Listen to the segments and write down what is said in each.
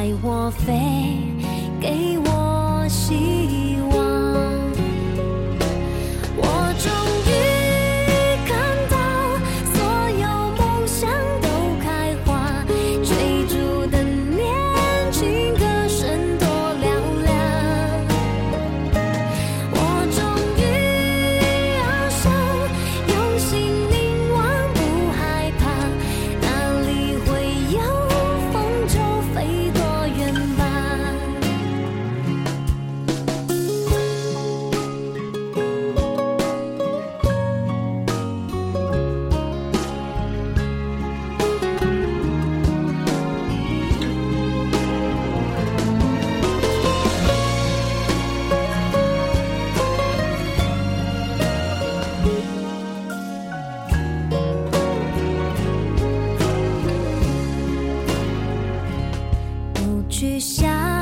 带我飞，给我希望许下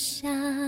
下。